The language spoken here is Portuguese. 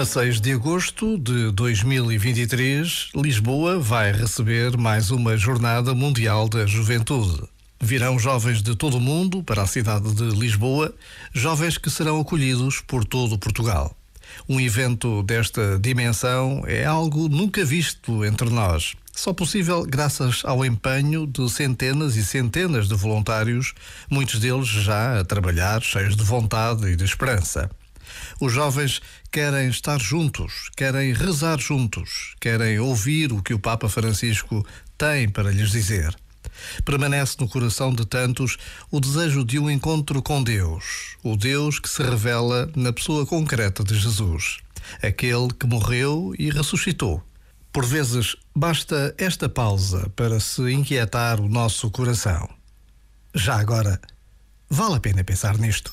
a 6 de agosto de 2023, Lisboa vai receber mais uma Jornada Mundial da Juventude. Virão jovens de todo o mundo para a cidade de Lisboa, jovens que serão acolhidos por todo Portugal. Um evento desta dimensão é algo nunca visto entre nós. Só possível graças ao empenho de centenas e centenas de voluntários, muitos deles já a trabalhar, cheios de vontade e de esperança. Os jovens querem estar juntos, querem rezar juntos, querem ouvir o que o Papa Francisco tem para lhes dizer. Permanece no coração de tantos o desejo de um encontro com Deus, o Deus que se revela na pessoa concreta de Jesus, aquele que morreu e ressuscitou. Por vezes, basta esta pausa para se inquietar o nosso coração. Já agora, vale a pena pensar nisto.